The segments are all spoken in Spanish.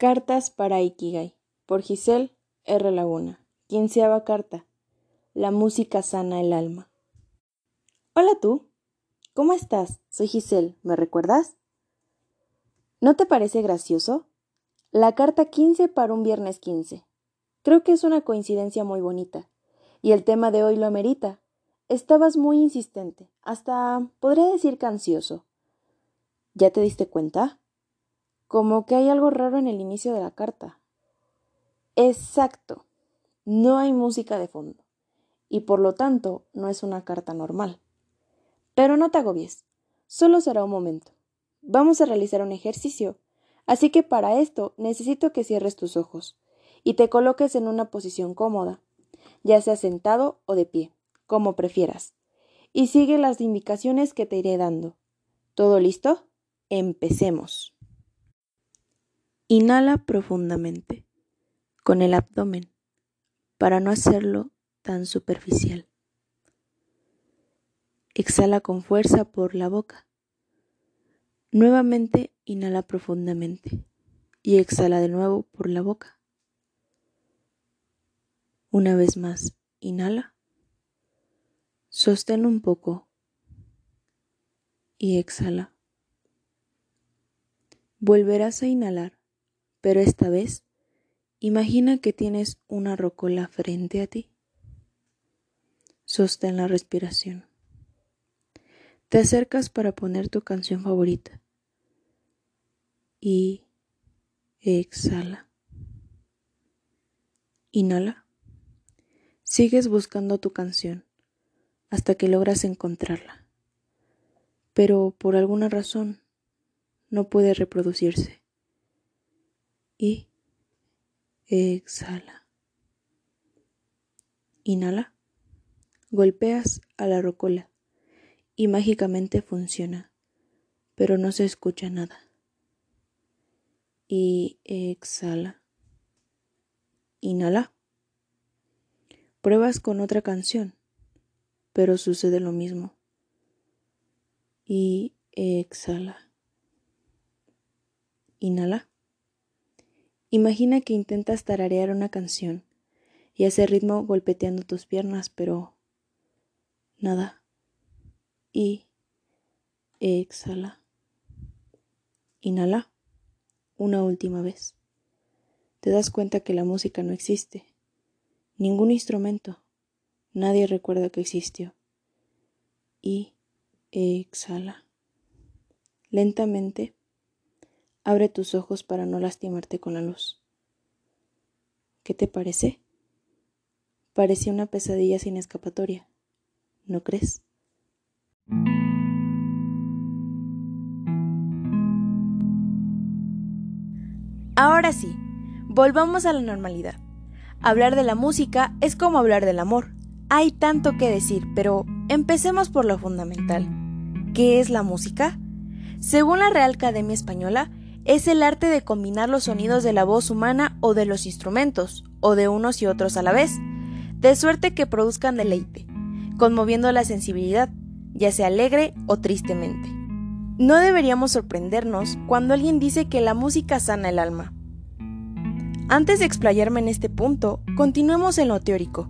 Cartas para Ikigai por Giselle R. Laguna. Quinceava carta. La música sana el alma. Hola tú. ¿Cómo estás? Soy Giselle. ¿Me recuerdas? ¿No te parece gracioso? La carta 15 para un viernes 15. Creo que es una coincidencia muy bonita. Y el tema de hoy lo amerita. Estabas muy insistente, hasta podría decir cancioso. ¿Ya te diste cuenta? Como que hay algo raro en el inicio de la carta. Exacto. No hay música de fondo. Y por lo tanto, no es una carta normal. Pero no te agobies. Solo será un momento. Vamos a realizar un ejercicio. Así que para esto necesito que cierres tus ojos y te coloques en una posición cómoda, ya sea sentado o de pie, como prefieras. Y sigue las indicaciones que te iré dando. ¿Todo listo? Empecemos. Inhala profundamente con el abdomen para no hacerlo tan superficial. Exhala con fuerza por la boca. Nuevamente inhala profundamente y exhala de nuevo por la boca. Una vez más, inhala. Sostén un poco y exhala. Volverás a inhalar, pero esta vez imagina que tienes una rocola frente a ti. Sostén la respiración. Te acercas para poner tu canción favorita y exhala. Inhala. Sigues buscando tu canción hasta que logras encontrarla, pero por alguna razón no puede reproducirse. Y exhala. Inhala. Golpeas a la rocola y mágicamente funciona, pero no se escucha nada. Y exhala. Inhala. Pruebas con otra canción, pero sucede lo mismo. Y exhala. Inhala. Imagina que intentas tararear una canción y hace ritmo golpeteando tus piernas, pero nada. Y exhala. Inhala. Una última vez. Te das cuenta que la música no existe. Ningún instrumento. Nadie recuerda que existió. Y exhala. Lentamente Abre tus ojos para no lastimarte con la luz. ¿Qué te parece? Parecía una pesadilla sin escapatoria, ¿no crees? Ahora sí, volvamos a la normalidad. Hablar de la música es como hablar del amor. Hay tanto que decir, pero empecemos por lo fundamental. ¿Qué es la música? Según la Real Academia Española, es el arte de combinar los sonidos de la voz humana o de los instrumentos, o de unos y otros a la vez, de suerte que produzcan deleite, conmoviendo la sensibilidad, ya sea alegre o tristemente. No deberíamos sorprendernos cuando alguien dice que la música sana el alma. Antes de explayarme en este punto, continuemos en lo teórico.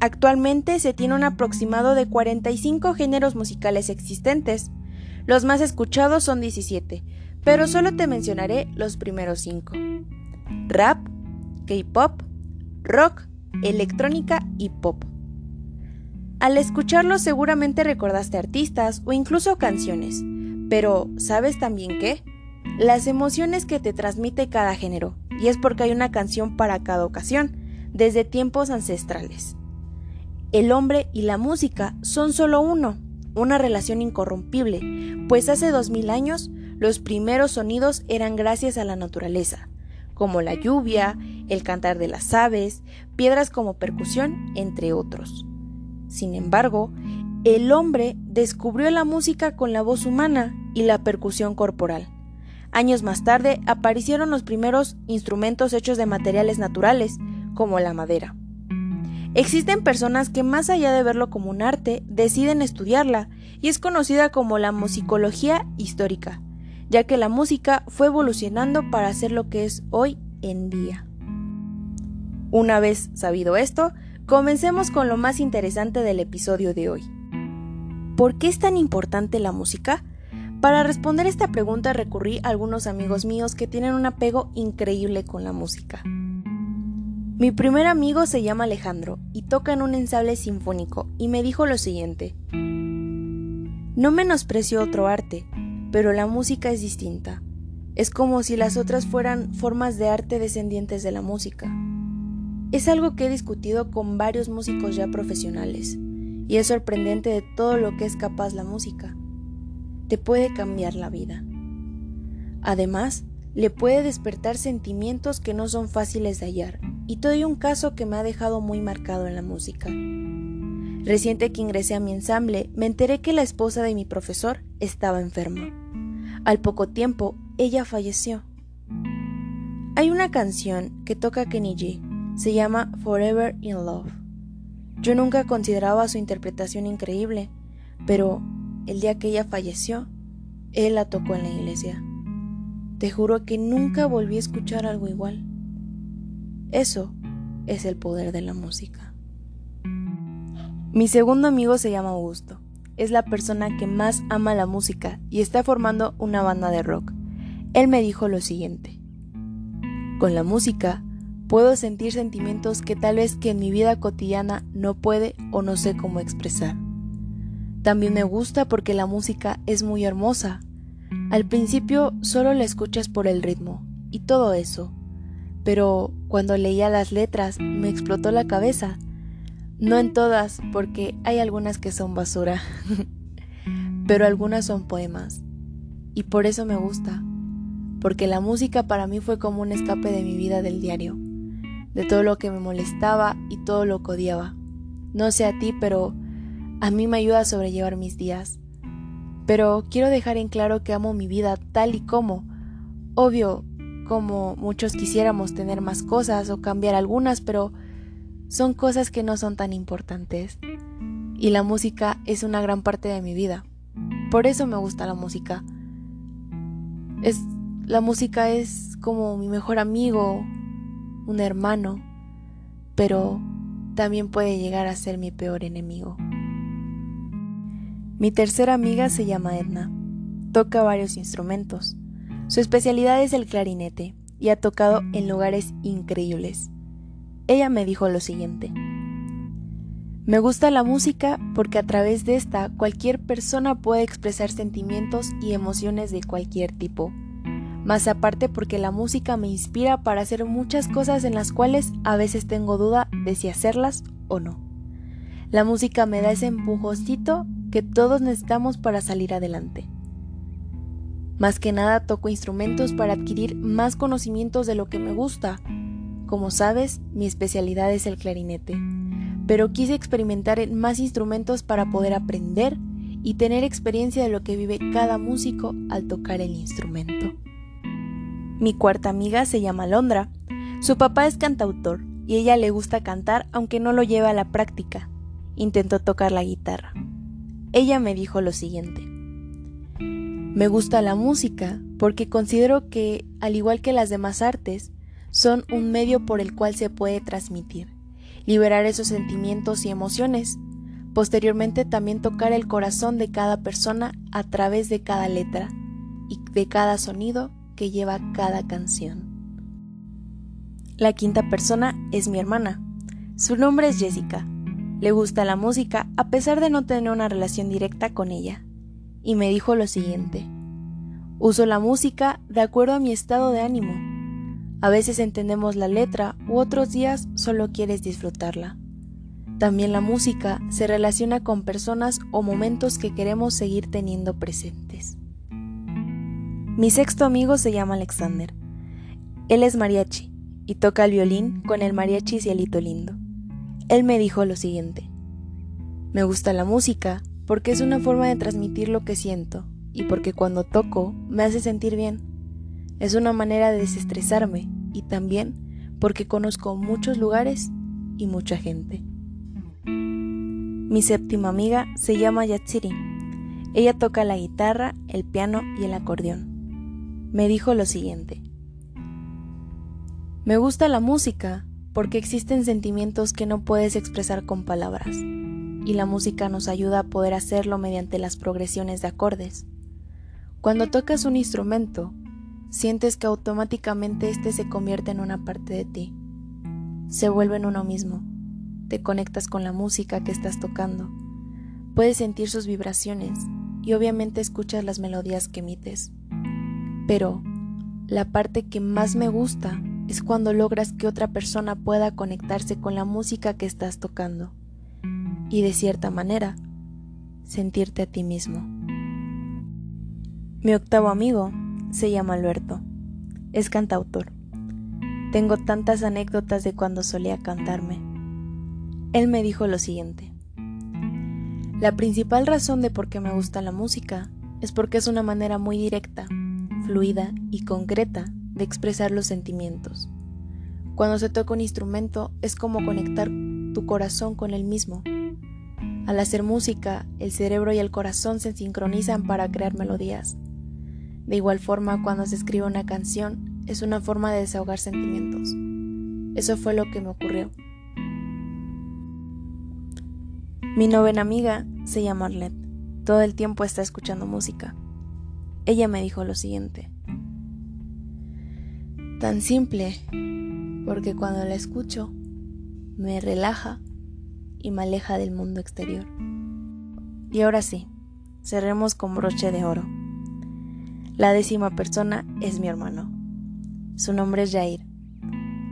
Actualmente se tiene un aproximado de 45 géneros musicales existentes. Los más escuchados son 17, pero solo te mencionaré los primeros cinco. Rap, K-pop, rock, electrónica y pop. Al escucharlo seguramente recordaste artistas o incluso canciones, pero ¿sabes también qué? Las emociones que te transmite cada género, y es porque hay una canción para cada ocasión, desde tiempos ancestrales. El hombre y la música son solo uno, una relación incorrompible, pues hace dos mil años los primeros sonidos eran gracias a la naturaleza, como la lluvia, el cantar de las aves, piedras como percusión, entre otros. Sin embargo, el hombre descubrió la música con la voz humana y la percusión corporal. Años más tarde aparecieron los primeros instrumentos hechos de materiales naturales, como la madera. Existen personas que más allá de verlo como un arte, deciden estudiarla, y es conocida como la musicología histórica, ya que la música fue evolucionando para ser lo que es hoy en día. Una vez sabido esto, comencemos con lo más interesante del episodio de hoy. ¿Por qué es tan importante la música? Para responder esta pregunta recurrí a algunos amigos míos que tienen un apego increíble con la música. Mi primer amigo se llama Alejandro y toca en un ensamble sinfónico y me dijo lo siguiente. No menosprecio otro arte, pero la música es distinta. Es como si las otras fueran formas de arte descendientes de la música. Es algo que he discutido con varios músicos ya profesionales, y es sorprendente de todo lo que es capaz la música. Te puede cambiar la vida. Además, le puede despertar sentimientos que no son fáciles de hallar, y todo un caso que me ha dejado muy marcado en la música. Reciente que ingresé a mi ensamble, me enteré que la esposa de mi profesor estaba enferma. Al poco tiempo, ella falleció. Hay una canción que toca Kenny G, se llama Forever in Love. Yo nunca consideraba su interpretación increíble, pero el día que ella falleció, él la tocó en la iglesia. Te juro que nunca volví a escuchar algo igual. Eso es el poder de la música. Mi segundo amigo se llama Augusto. Es la persona que más ama la música y está formando una banda de rock. Él me dijo lo siguiente. Con la música puedo sentir sentimientos que tal vez que en mi vida cotidiana no puede o no sé cómo expresar. También me gusta porque la música es muy hermosa al principio solo la escuchas por el ritmo y todo eso, pero cuando leía las letras me explotó la cabeza. No en todas, porque hay algunas que son basura, pero algunas son poemas. Y por eso me gusta, porque la música para mí fue como un escape de mi vida del diario, de todo lo que me molestaba y todo lo que odiaba. No sé a ti, pero a mí me ayuda a sobrellevar mis días pero quiero dejar en claro que amo mi vida tal y como. Obvio, como muchos quisiéramos tener más cosas o cambiar algunas, pero son cosas que no son tan importantes. Y la música es una gran parte de mi vida. Por eso me gusta la música. Es la música es como mi mejor amigo, un hermano, pero también puede llegar a ser mi peor enemigo. Mi tercera amiga se llama Edna. Toca varios instrumentos. Su especialidad es el clarinete y ha tocado en lugares increíbles. Ella me dijo lo siguiente. Me gusta la música porque a través de esta cualquier persona puede expresar sentimientos y emociones de cualquier tipo. Más aparte porque la música me inspira para hacer muchas cosas en las cuales a veces tengo duda de si hacerlas o no. La música me da ese empujocito que todos necesitamos para salir adelante. Más que nada toco instrumentos para adquirir más conocimientos de lo que me gusta. Como sabes, mi especialidad es el clarinete, pero quise experimentar en más instrumentos para poder aprender y tener experiencia de lo que vive cada músico al tocar el instrumento. Mi cuarta amiga se llama Londra. Su papá es cantautor y ella le gusta cantar aunque no lo lleva a la práctica. Intentó tocar la guitarra ella me dijo lo siguiente. Me gusta la música porque considero que, al igual que las demás artes, son un medio por el cual se puede transmitir, liberar esos sentimientos y emociones, posteriormente también tocar el corazón de cada persona a través de cada letra y de cada sonido que lleva cada canción. La quinta persona es mi hermana. Su nombre es Jessica le gusta la música a pesar de no tener una relación directa con ella. Y me dijo lo siguiente. Uso la música de acuerdo a mi estado de ánimo. A veces entendemos la letra u otros días solo quieres disfrutarla. También la música se relaciona con personas o momentos que queremos seguir teniendo presentes. Mi sexto amigo se llama Alexander. Él es mariachi y toca el violín con el mariachi Cielito Lindo. Él me dijo lo siguiente. Me gusta la música porque es una forma de transmitir lo que siento y porque cuando toco me hace sentir bien. Es una manera de desestresarme y también porque conozco muchos lugares y mucha gente. Mi séptima amiga se llama Yatsiri. Ella toca la guitarra, el piano y el acordeón. me dijo lo siguiente. Me gusta la música porque existen sentimientos que no puedes expresar con palabras, y la música nos ayuda a poder hacerlo mediante las progresiones de acordes. Cuando tocas un instrumento, sientes que automáticamente éste se convierte en una parte de ti. Se vuelve en uno mismo. Te conectas con la música que estás tocando. Puedes sentir sus vibraciones y obviamente escuchas las melodías que emites. Pero la parte que más me gusta es cuando logras que otra persona pueda conectarse con la música que estás tocando y de cierta manera sentirte a ti mismo. Mi octavo amigo se llama Alberto. Es cantautor. Tengo tantas anécdotas de cuando solía cantarme. Él me dijo lo siguiente. La principal razón de por qué me gusta la música es porque es una manera muy directa, fluida y concreta de expresar los sentimientos. Cuando se toca un instrumento es como conectar tu corazón con el mismo. Al hacer música, el cerebro y el corazón se sincronizan para crear melodías. De igual forma, cuando se escribe una canción, es una forma de desahogar sentimientos. Eso fue lo que me ocurrió. Mi novena amiga se llama Arlette. Todo el tiempo está escuchando música. Ella me dijo lo siguiente. Tan simple, porque cuando la escucho, me relaja y me aleja del mundo exterior. Y ahora sí, cerremos con broche de oro. La décima persona es mi hermano. Su nombre es Jair.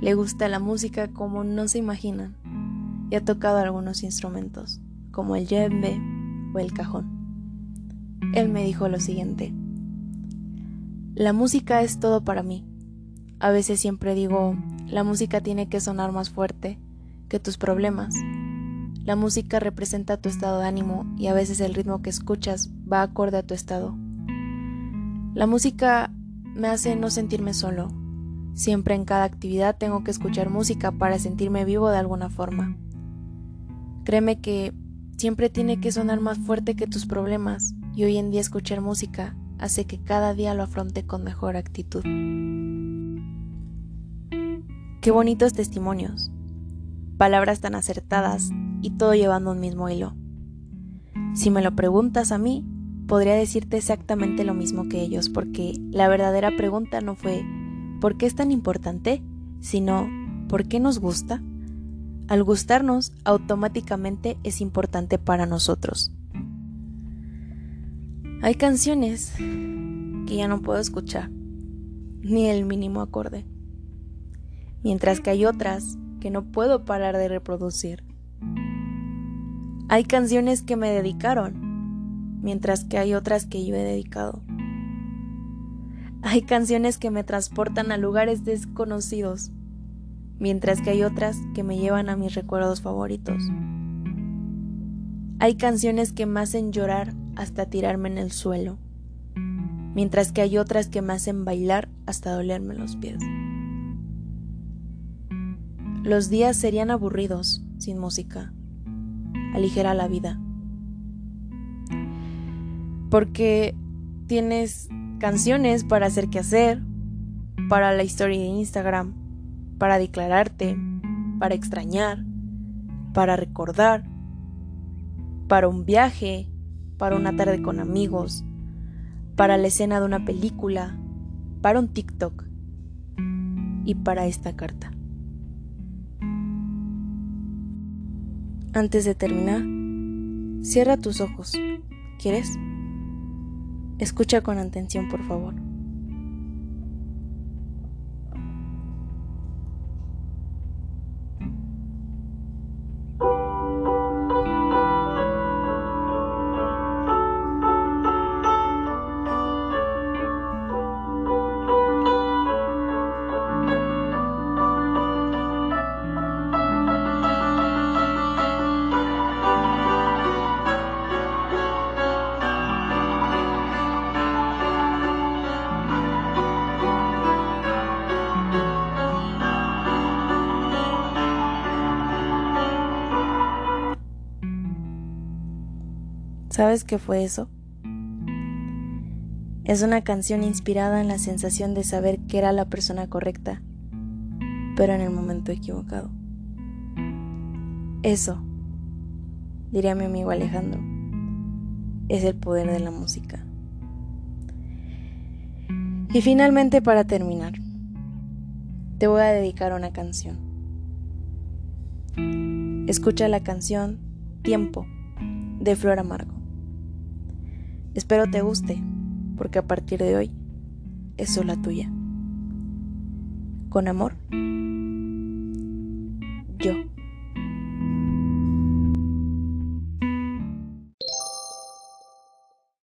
Le gusta la música como no se imaginan y ha tocado algunos instrumentos, como el yembe o el cajón. Él me dijo lo siguiente. La música es todo para mí a veces siempre digo, la música tiene que sonar más fuerte que tus problemas. La música representa tu estado de ánimo y a veces el ritmo que escuchas va acorde a tu estado. La música me hace no sentirme solo. Siempre en cada actividad tengo que escuchar música para sentirme vivo de alguna forma. Créeme que siempre tiene que sonar más fuerte que tus problemas y hoy en día escuchar música hace que cada día lo afronte con mejor actitud. Qué bonitos testimonios, palabras tan acertadas y todo llevando un mismo hilo. Si me lo preguntas a mí, podría decirte exactamente lo mismo que ellos, porque la verdadera pregunta no fue ¿por qué es tan importante? sino ¿por qué nos gusta? Al gustarnos, automáticamente es importante para nosotros. Hay canciones que ya no puedo escuchar, ni el mínimo acorde mientras que hay otras que no puedo parar de reproducir. Hay canciones que me dedicaron, mientras que hay otras que yo he dedicado. Hay canciones que me transportan a lugares desconocidos, mientras que hay otras que me llevan a mis recuerdos favoritos. Hay canciones que me hacen llorar hasta tirarme en el suelo, mientras que hay otras que me hacen bailar hasta dolerme los pies. Los días serían aburridos sin música. Aligera la vida. Porque tienes canciones para hacer que hacer, para la historia de Instagram, para declararte, para extrañar, para recordar, para un viaje, para una tarde con amigos, para la escena de una película, para un TikTok y para esta carta. Antes de terminar, cierra tus ojos. ¿Quieres? Escucha con atención, por favor. ¿Sabes qué fue eso? Es una canción inspirada en la sensación de saber que era la persona correcta, pero en el momento equivocado. Eso, diría mi amigo Alejandro, es el poder de la música. Y finalmente para terminar, te voy a dedicar una canción. Escucha la canción Tiempo de Flor Amargo. Espero te guste, porque a partir de hoy es solo tuya. Con amor,